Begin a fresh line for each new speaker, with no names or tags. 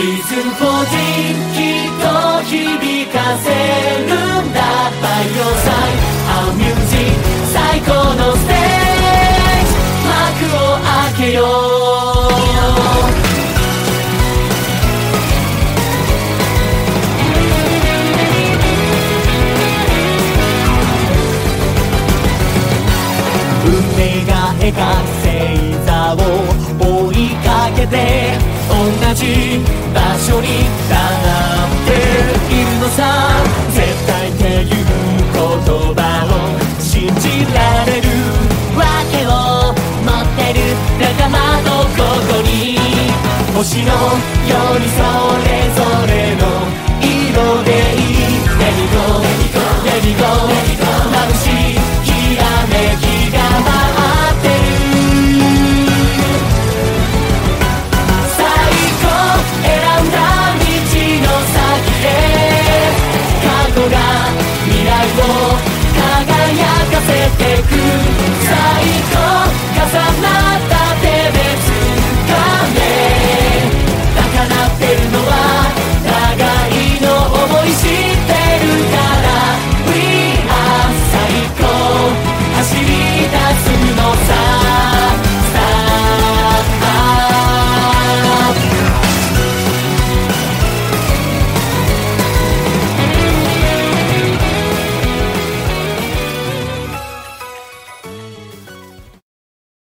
リズムポジきっと響かせるんだバイオサイアミュージック最高のステージ幕を開けよう運命が描く同じ場所に立っているのさ。絶対っていう言葉を信じられるわけを持ってる仲間のここに。星のようにそれ no.